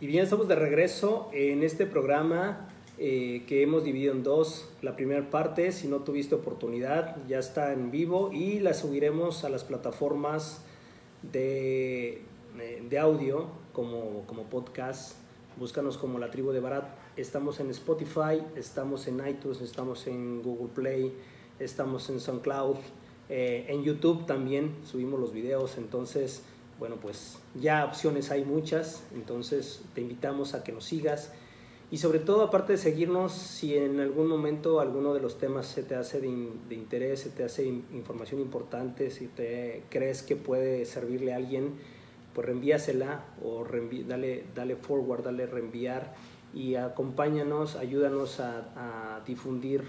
Y bien, estamos de regreso en este programa eh, que hemos dividido en dos. La primera parte, si no tuviste oportunidad, ya está en vivo y la subiremos a las plataformas de, eh, de audio como, como podcast. Búscanos como la tribu de Barat. Estamos en Spotify, estamos en iTunes, estamos en Google Play, estamos en SoundCloud. Eh, en YouTube también subimos los videos, entonces bueno, pues ya opciones hay muchas, entonces te invitamos a que nos sigas. Y sobre todo aparte de seguirnos, si en algún momento alguno de los temas se te hace de, interés, se te hace información importante, si te crees que puede servirle a alguien, pues reenvíasela o dale, dale forward, dale reenviar y acompáñanos, ayúdanos a, a difundir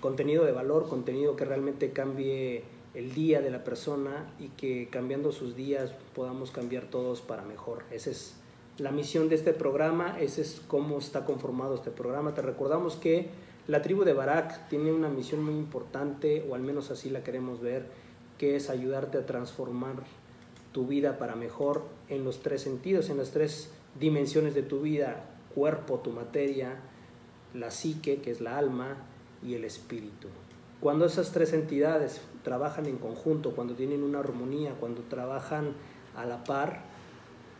contenido de valor, contenido que realmente cambie el día de la persona y que cambiando sus días podamos cambiar todos para mejor. Esa es la misión de este programa, ese es cómo está conformado este programa. Te recordamos que la tribu de Barak tiene una misión muy importante, o al menos así la queremos ver, que es ayudarte a transformar tu vida para mejor en los tres sentidos, en las tres dimensiones de tu vida, cuerpo, tu materia, la psique, que es la alma, y el espíritu. Cuando esas tres entidades trabajan en conjunto, cuando tienen una armonía, cuando trabajan a la par,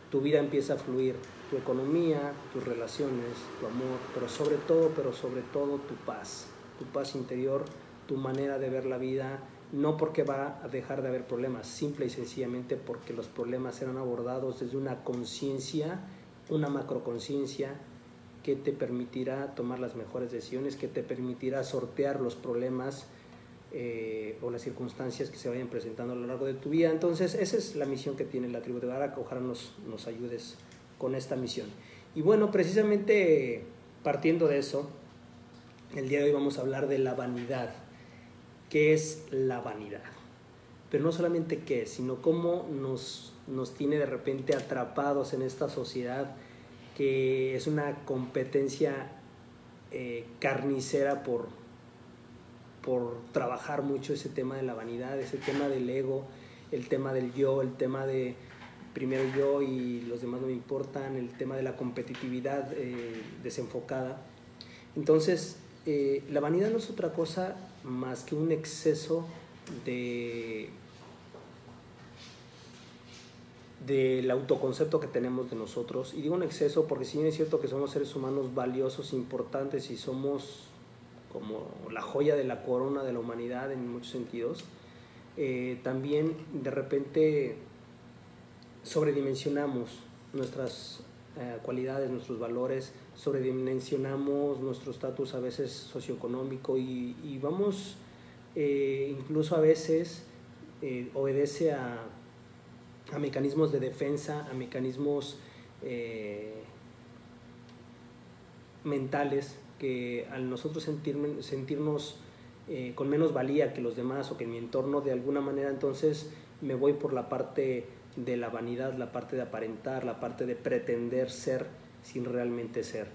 tu vida empieza a fluir, tu economía, tus relaciones, tu amor, pero sobre todo, pero sobre todo tu paz, tu paz interior, tu manera de ver la vida, no porque va a dejar de haber problemas, simple y sencillamente porque los problemas serán abordados desde una conciencia, una macroconciencia que te permitirá tomar las mejores decisiones, que te permitirá sortear los problemas eh, o las circunstancias que se vayan presentando a lo largo de tu vida. Entonces, esa es la misión que tiene la tribu de Barak. Ojalá nos, nos ayudes con esta misión. Y bueno, precisamente partiendo de eso, el día de hoy vamos a hablar de la vanidad. ¿Qué es la vanidad? Pero no solamente qué, sino cómo nos, nos tiene de repente atrapados en esta sociedad que es una competencia eh, carnicera por, por trabajar mucho ese tema de la vanidad, ese tema del ego, el tema del yo, el tema de primero yo y los demás no me importan, el tema de la competitividad eh, desenfocada. Entonces, eh, la vanidad no es otra cosa más que un exceso de del autoconcepto que tenemos de nosotros. Y digo un exceso porque si bien es cierto que somos seres humanos valiosos, importantes y somos como la joya de la corona de la humanidad en muchos sentidos, eh, también de repente sobredimensionamos nuestras eh, cualidades, nuestros valores, sobredimensionamos nuestro estatus a veces socioeconómico y, vamos eh, incluso a veces obedece a a mecanismos de defensa, a mecanismos eh, mentales que al nosotros sentirnos eh, con menos valía que los demás o que mi entorno de alguna manera entonces me voy por la parte de la vanidad, la parte de aparentar, la parte de pretender ser sin realmente ser.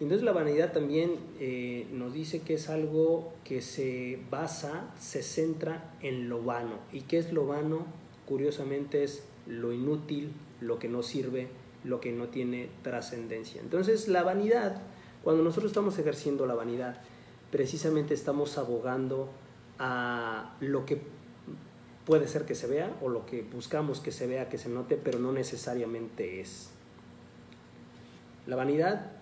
Entonces la vanidad también eh, nos dice que es algo que se basa, se centra en lo vano. ¿Y qué es lo vano? Curiosamente es lo inútil, lo que no sirve, lo que no tiene trascendencia. Entonces la vanidad, cuando nosotros estamos ejerciendo la vanidad, precisamente estamos abogando a lo que puede ser que se vea o lo que buscamos que se vea, que se note, pero no necesariamente es. La vanidad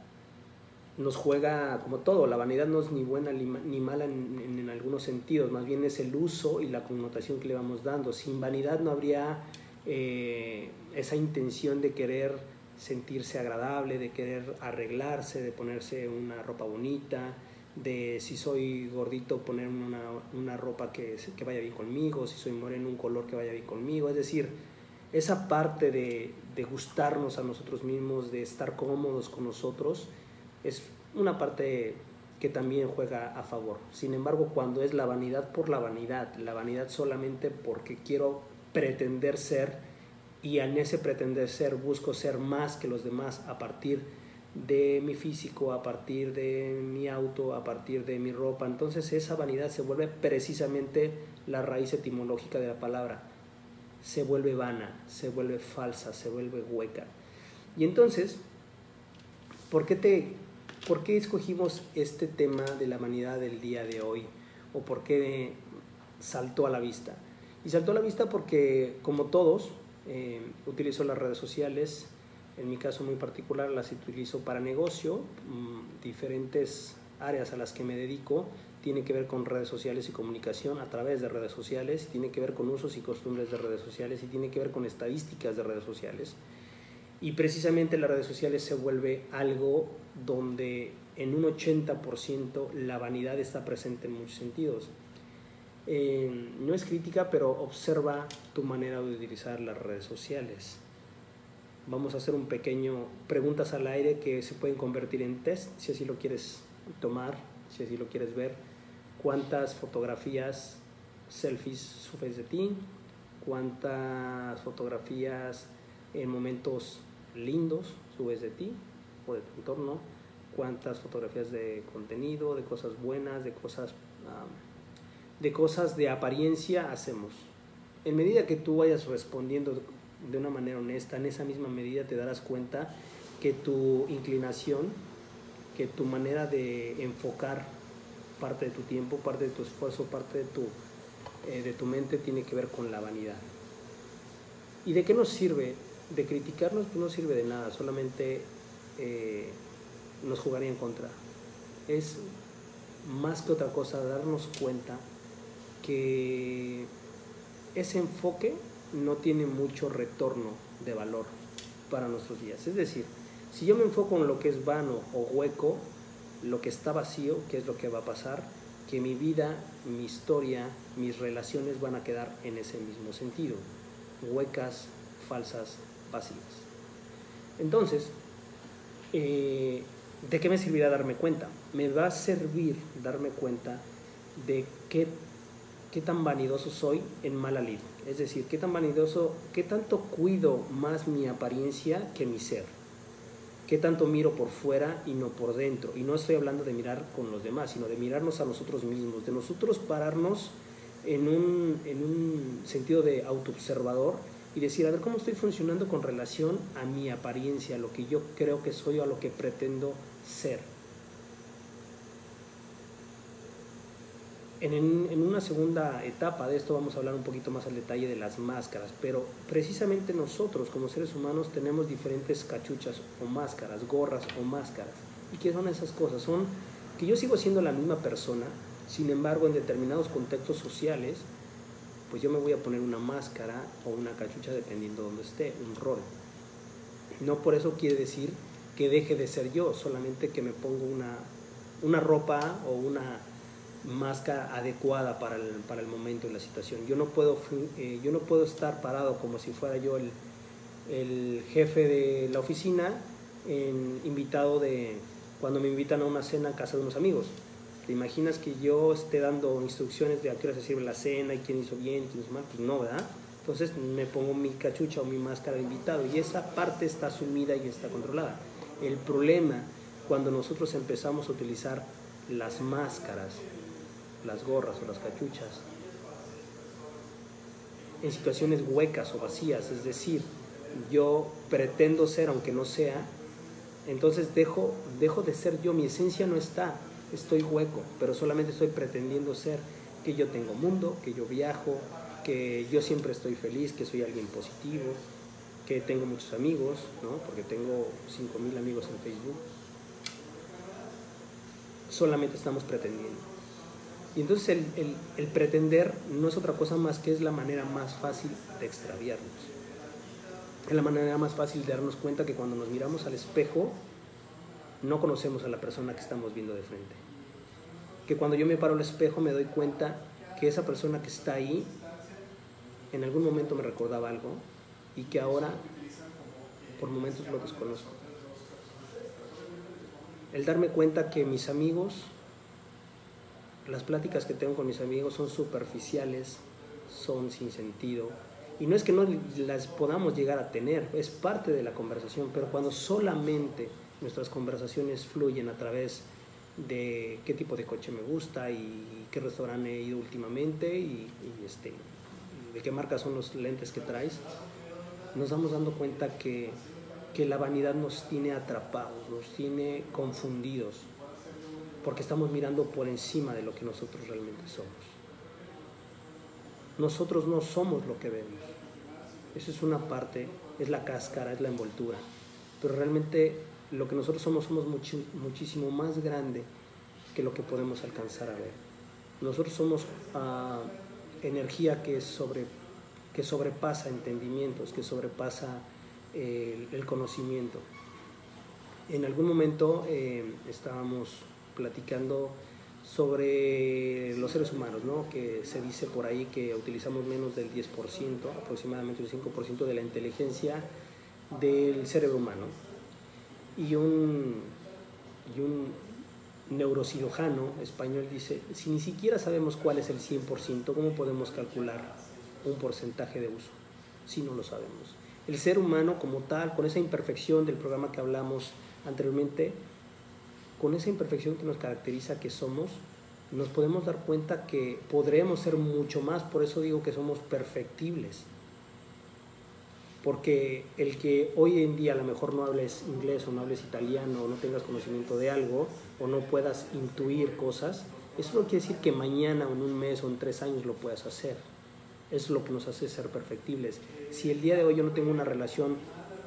nos juega como todo, la vanidad no es ni buena ni mala en, en algunos sentidos, más bien es el uso y la connotación que le vamos dando. Sin vanidad no habría eh, esa intención de querer sentirse agradable, de querer arreglarse, de ponerse una ropa bonita, de si soy gordito poner una, una ropa que, que, vaya bien conmigo, si soy moreno un color que vaya bien conmigo, es decir, esa parte de, de gustarnos a nosotros mismos, de estar cómodos con nosotros, es una parte que también juega a favor. Sin embargo, cuando es la vanidad por la vanidad, la vanidad solamente porque quiero pretender ser y en ese pretender ser busco ser más que los demás a partir de mi físico, a partir de mi auto, a partir de mi ropa. Entonces esa vanidad se vuelve precisamente la raíz etimológica de la palabra. Se vuelve vana, se vuelve falsa, se vuelve hueca. Y entonces ¿por qué, te, ¿por qué escogimos este tema de la vanidad del día de hoy? ¿O por qué saltó a la vista? Y saltó a la vista porque, como todos, eh, utilizo las redes sociales, en mi caso muy particular las utilizo para negocio, mm, diferentes áreas a las que me dedico tienen que ver con redes sociales y comunicación a través de redes sociales, tiene que ver con usos y costumbres de redes sociales y tiene que ver con estadísticas de redes sociales. Y precisamente las redes sociales se vuelve algo donde en un 80% la vanidad está presente en muchos sentidos. Eh, no es crítica, pero observa tu manera de utilizar las redes sociales. Vamos a hacer un pequeño preguntas al aire que se pueden convertir en test, si así lo quieres tomar, si así lo quieres ver. ¿Cuántas fotografías, selfies subes de ti? ¿Cuántas fotografías en momentos lindos subes de ti o de tu entorno? ¿Cuántas fotografías de contenido, de cosas buenas, de cosas, de cosas de apariencia hacemos? En medida que tú vayas respondiendo de una manera honesta, en esa misma medida te darás cuenta que tu inclinación que tu manera de enfocar parte de tu tiempo, parte de tu esfuerzo, parte de tu, eh, de tu mente tiene que ver con la vanidad. ¿Y de qué nos sirve? De criticarnos pues no sirve de nada, solamente eh, nos jugaría en contra. Es más que otra cosa darnos cuenta que ese enfoque no tiene mucho retorno de valor para nuestros días. Es decir, si yo me enfoco en lo que es vano o hueco, lo que está vacío, ¿qué es lo que va a pasar? Que mi vida, mi historia, mis relaciones van a quedar en ese mismo sentido, huecas, falsas, vacías. Entonces, eh, ¿de qué me servirá darme cuenta? Me va a servir darme cuenta de qué, qué tan vanidoso soy en mala lid. Es decir, qué tan vanidoso, qué tanto cuido más mi apariencia que mi ser qué tanto miro por fuera y no por dentro. Y no estoy hablando de mirar con los demás, sino de mirarnos a nosotros mismos, de nosotros pararnos en un, en un sentido de autoobservador y decir, a ver cómo estoy funcionando con relación a mi apariencia, a lo que yo creo que soy o a lo que pretendo ser. En, una segunda etapa de esto vamos a hablar un poquito más al detalle de las máscaras, pero precisamente nosotros como seres humanos tenemos diferentes cachuchas o máscaras, gorras o máscaras. ¿Y qué son esas cosas? Son que yo sigo siendo la misma persona, sin embargo en determinados contextos sociales, pues yo me voy a poner una máscara o una cachucha dependiendo de donde esté, un rol. No por eso quiere decir que deje de ser yo, solamente que me pongo una, una ropa o una máscara adecuada para el, para el momento y la situación. Yo no, puedo, eh, yo no puedo estar parado como si fuera yo el, el jefe de la oficina, invitado de cuando me invitan a una cena a casa de unos amigos. ¿Te imaginas que yo esté dando instrucciones de a qué hora se sirve la cena y quién hizo bien quién hizo mal? Pues no, ¿verdad? Entonces me pongo mi cachucha o mi máscara de invitado y esa parte está asumida y está controlada. El problema cuando nosotros empezamos a utilizar las máscaras las gorras o las cachuchas en situaciones huecas o vacías, es decir, yo pretendo ser aunque no sea, entonces dejo, dejo de ser yo, mi esencia no está, estoy hueco, pero solamente estoy pretendiendo ser que yo tengo mundo, que yo viajo, que yo siempre estoy feliz, que soy alguien positivo, que tengo muchos amigos, ¿no? porque tengo 5.000 amigos en Facebook. Solamente estamos pretendiendo. Y entonces el, pretender no es otra cosa más que es la manera más fácil de extraviarnos. Es la manera más fácil de darnos cuenta que cuando nos miramos al espejo no conocemos a la persona que estamos viendo de frente. Que cuando yo me paro al espejo me doy cuenta que esa persona que está ahí en algún momento me recordaba algo y que ahora por momentos lo desconozco. El darme cuenta que mis amigos las pláticas que tengo con mis amigos son superficiales, son sin sentido. Y no es que no las podamos llegar a tener, es parte de la conversación, pero cuando solamente nuestras conversaciones fluyen a través de qué tipo de coche me gusta y qué restaurante he ido últimamente y, este, de qué marca son los lentes que traes, nos damos dando cuenta que, que la vanidad nos tiene atrapados, nos tiene confundidos, porque estamos mirando por encima de lo que nosotros realmente somos. Nosotros no somos lo que vemos. Eso es una parte, es la cáscara, es la envoltura. Pero realmente lo que nosotros somos somos muchísimo más grande que lo que podemos alcanzar a ver. Nosotros somos uh, energía que sobrepasa entendimientos, que sobrepasa eh, el, conocimiento. En algún momento eh, estábamos platicando sobre los seres humanos, ¿no? que se dice por ahí que utilizamos menos del 10%, aproximadamente el 5% de la inteligencia del cerebro humano. Y un, y un neurocirujano español dice, si ni siquiera sabemos cuál es el 100%, ¿cómo podemos calcular un porcentaje de uso si no lo sabemos? El ser humano como tal, con esa imperfección del programa que hablamos anteriormente, con esa imperfección que nos caracteriza que somos, nos podemos dar cuenta que podremos ser mucho más, por eso digo que somos perfectibles. Porque el que hoy en día a lo mejor no hables inglés o no hables italiano o no tengas conocimiento de algo o no puedas intuir cosas, eso no quiere decir que mañana o en un mes o en tres años lo puedas hacer. Es lo que nos hace ser perfectibles. Si el día de hoy yo no tengo una relación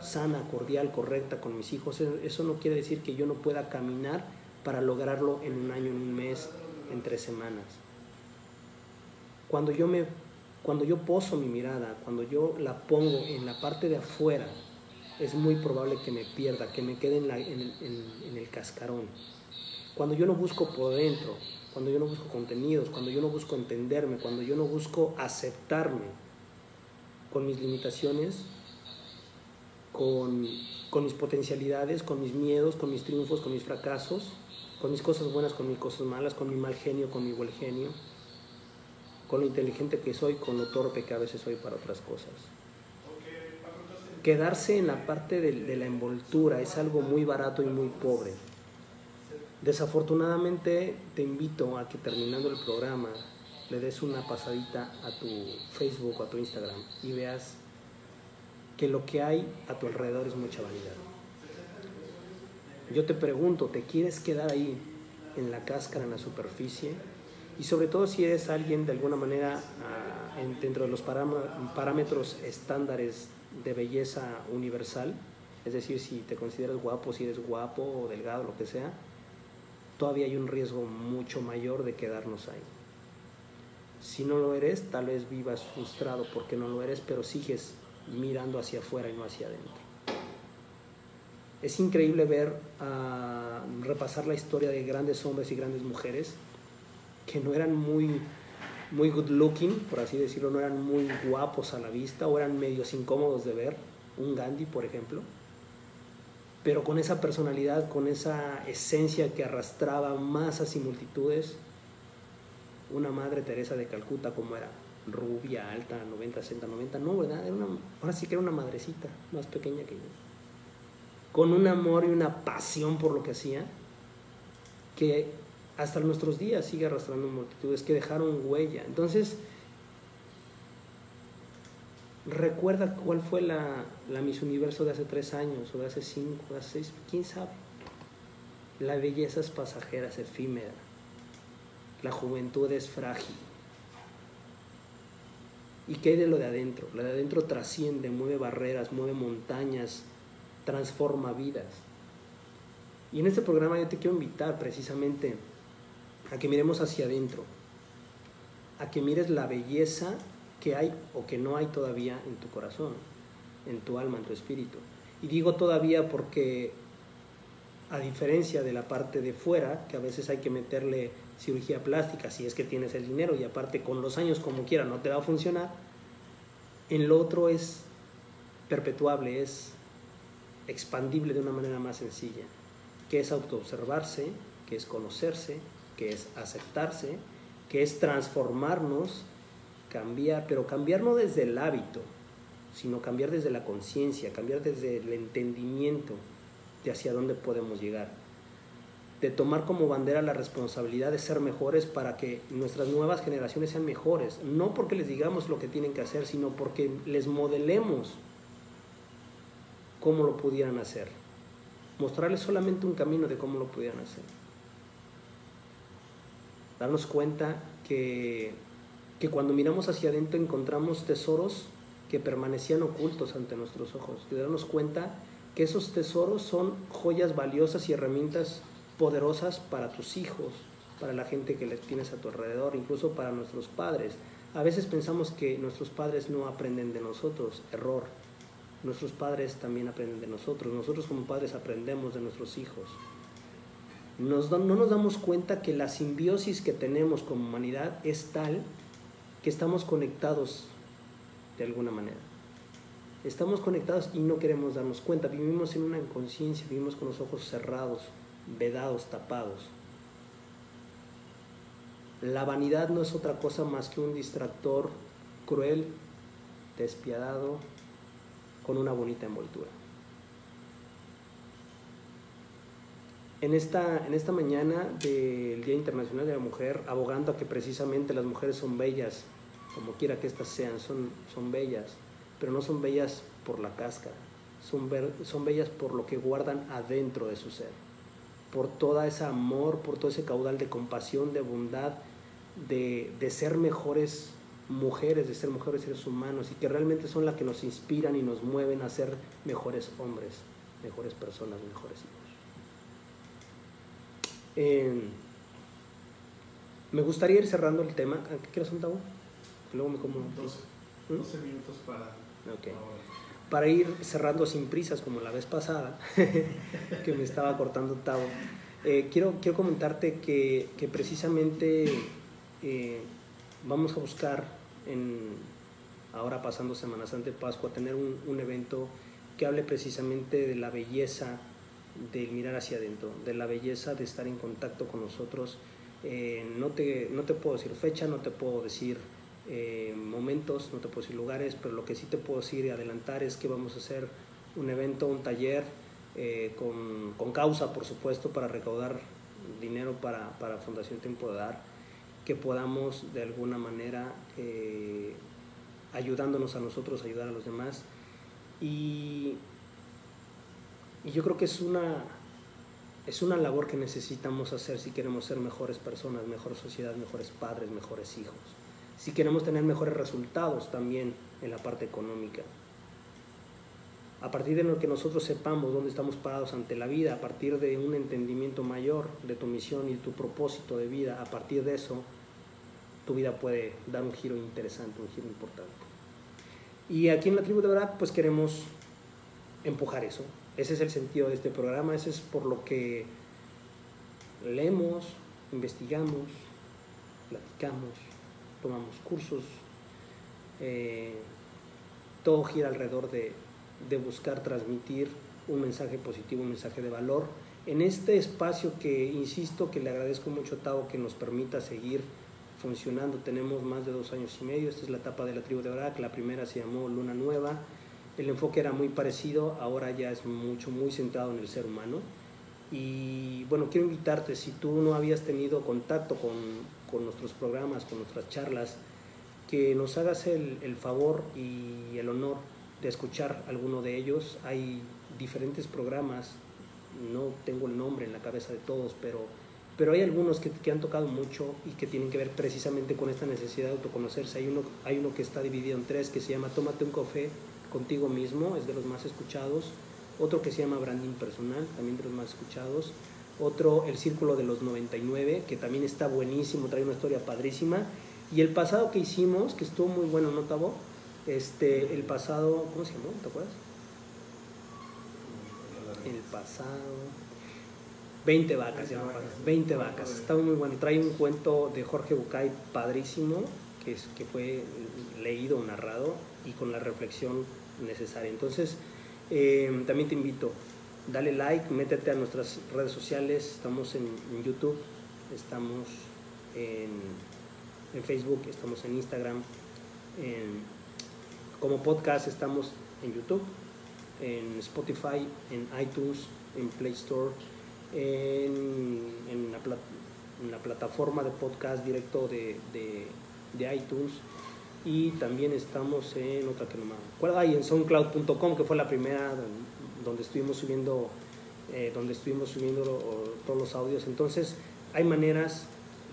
sana, cordial, correcta con mis hijos, eso no quiere decir que yo no pueda caminar para lograrlo en un año, en un mes, en tres semanas. Cuando yo, me, cuando yo poso mi mirada, cuando yo la pongo en la parte de afuera, es muy probable que me pierda, que me quede en, en el cascarón. Cuando yo no busco por dentro, cuando yo no busco contenidos, cuando yo no busco entenderme, cuando yo no busco aceptarme con mis limitaciones, con, mis potencialidades, con mis miedos, con mis triunfos, con mis fracasos, con mis cosas buenas, con mis cosas malas, con mi mal genio, con mi buen genio, con lo inteligente que soy, con lo torpe que a veces soy para otras cosas. Quedarse en la parte de, la envoltura es algo muy barato y muy pobre. Desafortunadamente te invito a que terminando el programa le des una pasadita a tu Facebook o a tu Instagram y veas que lo que hay a tu alrededor es mucha vanidad. Yo te pregunto, ¿te quieres quedar ahí en la cáscara, en la superficie? Y sobre todo si eres alguien de alguna manera ah, dentro de los parámetros estándares de belleza universal, es decir, si te consideras guapo, si eres guapo o delgado, lo que sea, todavía hay un riesgo mucho mayor de quedarnos ahí. Si no lo eres, tal vez vivas frustrado porque no lo eres, pero sigues mirando hacia afuera y no hacia adentro. Es increíble ver, uh, repasar la historia de grandes hombres y grandes mujeres que no eran muy, muy good looking, por así decirlo, no eran muy guapos a la vista o eran medios incómodos de ver. Un Gandhi, por ejemplo. Pero con esa personalidad, con esa esencia que arrastraba masas y multitudes, una madre Teresa de Calcuta como era rubia, alta, 90, 60, 90, no, ¿verdad? Era una, ahora sí que era una madrecita, más pequeña que yo. Con un amor y una pasión por lo que hacía, que hasta nuestros días sigue arrastrando multitudes que dejaron huella. Entonces, recuerda cuál fue la, la Miss Universo de hace tres años, o de hace cinco, de hace seis, quién sabe. La belleza es pasajera, es efímera. La juventud es frágil. ¿Y qué hay de lo de adentro? Lo de adentro trasciende, mueve barreras, mueve montañas, transforma vidas. Y en este programa yo te quiero invitar precisamente a que miremos hacia adentro, a que mires la belleza que hay o que no hay todavía en tu corazón, en tu alma, en tu espíritu. Y digo todavía porque a diferencia de la parte de fuera, que a veces hay que meterle cirugía plástica si es que tienes el dinero y aparte con los años como quiera no te va a funcionar, en lo otro es perpetuable, es expandible de una manera más sencilla, que es autoobservarse, que es conocerse, que es aceptarse, que es transformarnos, cambiar, pero cambiar no desde el hábito, sino cambiar desde la conciencia, cambiar desde el entendimiento de hacia dónde podemos llegar de tomar como bandera la responsabilidad de ser mejores para que nuestras nuevas generaciones sean mejores. No porque les digamos lo que tienen que hacer, sino porque les modelemos cómo lo pudieran hacer. Mostrarles solamente un camino de cómo lo pudieran hacer. Darnos cuenta que, que cuando miramos hacia adentro encontramos tesoros que permanecían ocultos ante nuestros ojos. Darnos cuenta que esos tesoros son joyas valiosas y herramientas poderosas para tus hijos, para la gente que les tienes a tu alrededor, incluso para nuestros padres. A veces pensamos que nuestros padres no aprenden de nosotros, error. Nuestros padres también aprenden de nosotros, nosotros como padres aprendemos de nuestros hijos. no nos damos cuenta que la simbiosis que tenemos como humanidad es tal que estamos conectados de alguna manera. Estamos conectados y no queremos darnos cuenta. Vivimos en una inconsciencia, vivimos con los ojos cerrados, vedados, tapados. La vanidad no es otra cosa más que un distractor cruel, despiadado, con una bonita envoltura. En esta, en esta mañana del Día Internacional de la Mujer, abogando a que precisamente las mujeres son bellas, como quiera que éstas sean, son, son bellas, pero no son bellas por la cáscara, son, son bellas por lo que guardan adentro de su ser por todo ese amor, por todo ese caudal de compasión, de bondad, de, ser mejores mujeres, de ser mejores seres humanos y que realmente son las que nos inspiran y nos mueven a ser mejores hombres, mejores personas, mejores hijos. me gustaría ir cerrando el tema. ¿Qué quieres un tabú? Luego me como. 12, 12 ¿Mm? minutos para. Okay para ir cerrando sin prisas como la vez pasada, que me estaba cortando Tavo, eh, quiero, quiero comentarte que, que precisamente eh, vamos a buscar, en, ahora pasando Semana Santa de Pascua, tener un, un, evento que hable precisamente de la belleza del mirar hacia adentro, de la belleza de estar en contacto con nosotros. Eh, no, te, no te puedo decir fecha, no te puedo decir eh, momentos, no te puedo decir lugares, pero lo que sí te puedo decir y adelantar es que vamos a hacer un evento, un taller eh, con, con, causa, por supuesto, para recaudar dinero para, para Fundación Tiempo de Dar, que podamos de alguna manera, eh, ayudándonos a nosotros, ayudar a los demás. Y, y yo creo que es una, es una labor que necesitamos hacer si queremos ser mejores personas, mejor sociedad, mejores padres, mejores hijos si queremos tener mejores resultados también en la parte económica. A partir de lo que nosotros sepamos dónde estamos parados ante la vida, a partir de un entendimiento mayor de tu misión y tu propósito de vida, a partir de eso, tu vida puede dar un giro interesante, un giro importante. Y aquí en la tribu de verdad, pues queremos empujar eso. Ese es el sentido de este programa, ese es por lo que leemos, investigamos, platicamos, tomamos cursos, eh, todo gira alrededor de, buscar transmitir un mensaje positivo, un mensaje de valor. En este espacio que, insisto, que le agradezco mucho a Tao que nos permita seguir funcionando, tenemos más de dos años y medio, esta es la etapa de la tribu de Barak, la primera se llamó Luna Nueva, el enfoque era muy parecido, ahora ya es mucho, muy centrado en el ser humano. Y bueno, quiero invitarte, si tú no habías tenido contacto con, con nuestros programas, con nuestras charlas, que nos hagas el, favor y el honor de escuchar alguno de ellos. Hay diferentes programas, no tengo el nombre en la cabeza de todos, pero, pero hay algunos que, que, han tocado mucho y que tienen que ver precisamente con esta necesidad de autoconocerse. Hay uno, hay uno que está dividido en tres que se llama Tómate un café contigo mismo, es de los más escuchados. Otro que se llama Branding Personal, también de los más escuchados otro El Círculo de los 99, que también está buenísimo, trae una historia padrísima. Y el pasado que hicimos, que estuvo muy bueno, ¿no, Tabo? Este, el pasado, ¿cómo se llamó? ¿Te acuerdas? El pasado... 20 vacas, se llama 20 vacas. Estaba muy bueno. Trae un cuento de Jorge Bucay padrísimo, que, es, que fue leído, narrado y con la reflexión necesaria. Entonces, eh, también te invito, dale like, métete a nuestras redes sociales, estamos en, YouTube, estamos en, Facebook, estamos en Instagram, como podcast estamos en YouTube, en Spotify, en iTunes, en Play Store, en, la, plataforma de podcast directo de, iTunes y también estamos en otra que no me acuerdo, en soundcloud.com que fue la primera donde estuvimos subiendo, eh, donde estuvimos subiendo todos los audios. Entonces, hay maneras,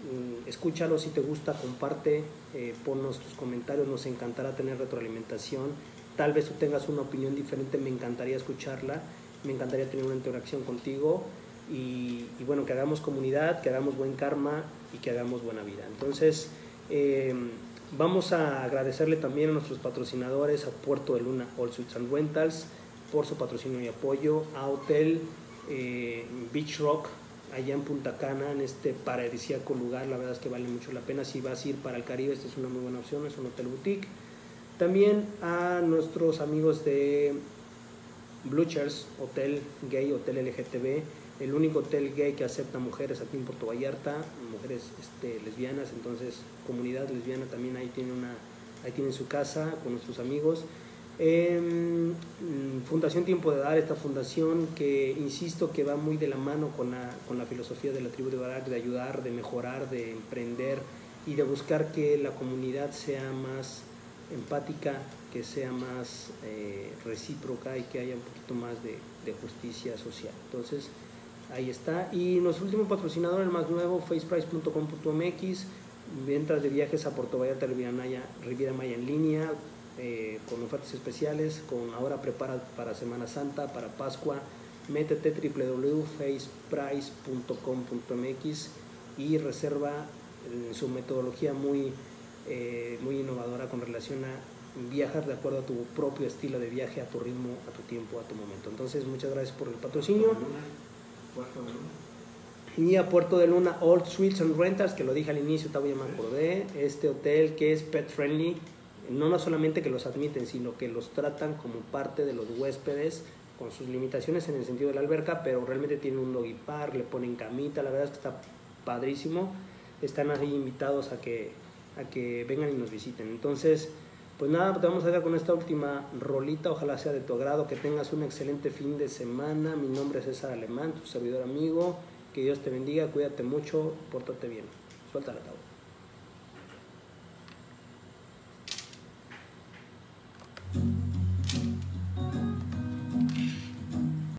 mm, escúchalo si te gusta, comparte, eh, ponnos tus comentarios, nos encantará tener retroalimentación. Tal vez tú tengas una opinión diferente, me encantaría escucharla, me encantaría tener una interacción contigo y, bueno, que hagamos comunidad, que hagamos buen karma y que hagamos buena vida. Entonces, eh, vamos a agradecerle también a nuestros patrocinadores, a Puerto de Luna All Suites and Rentals, por su patrocinio y apoyo, a Hotel eh, Beach Rock, allá en Punta Cana, en este paradisíaco lugar, la verdad es que vale mucho la pena, si vas a ir para el Caribe, esta es una muy buena opción, es un hotel boutique. También a nuestros amigos de Bluchers, Hotel Gay, Hotel LGTB, el único hotel gay que acepta mujeres aquí en Puerto Vallarta, mujeres este, lesbianas, entonces comunidad lesbiana también ahí tiene una, ahí tienen su casa con nuestros amigos. Em, fundación Tiempo de Dar, esta fundación que insisto que va muy de la mano con la, con la filosofía de la tribu de Barak, de ayudar, de mejorar, de emprender y de buscar que la comunidad sea más empática, que sea más eh, recíproca y que haya un poquito más de, de, justicia social. Entonces, ahí está. Y nuestro último patrocinador, el más nuevo, faceprice.com.mx, ventas de viajes a Puerto Vallarta, Riviera Maya, Riviera Maya en línea, eh, con ofertas especiales, con ahora prepara para Semana Santa, para Pascua, métete www.faceprice.com.mx y reserva su metodología muy, eh, muy innovadora con relación a viajar de acuerdo a tu propio estilo de viaje, a tu ritmo, a tu tiempo, a tu momento. Entonces, muchas gracias por el patrocinio. Y a Puerto de Luna, Old Suites and Rentals, que lo dije al inicio, todavía me acordé. Este hotel que es pet friendly, no, no solamente que los admiten, sino que los tratan como parte de los huéspedes con sus limitaciones en el sentido de la alberca, pero realmente tienen un doggy park, le ponen camita, la verdad es que está padrísimo. Están ahí invitados a que, a que vengan y nos visiten. Entonces, pues nada, te vamos a dejar con esta última rolita, ojalá sea de tu agrado, que tengas un excelente fin de semana. Mi nombre es César Alemán, tu servidor amigo. Que Dios te bendiga, cuídate mucho, pórtate bien. Suelta la tabla.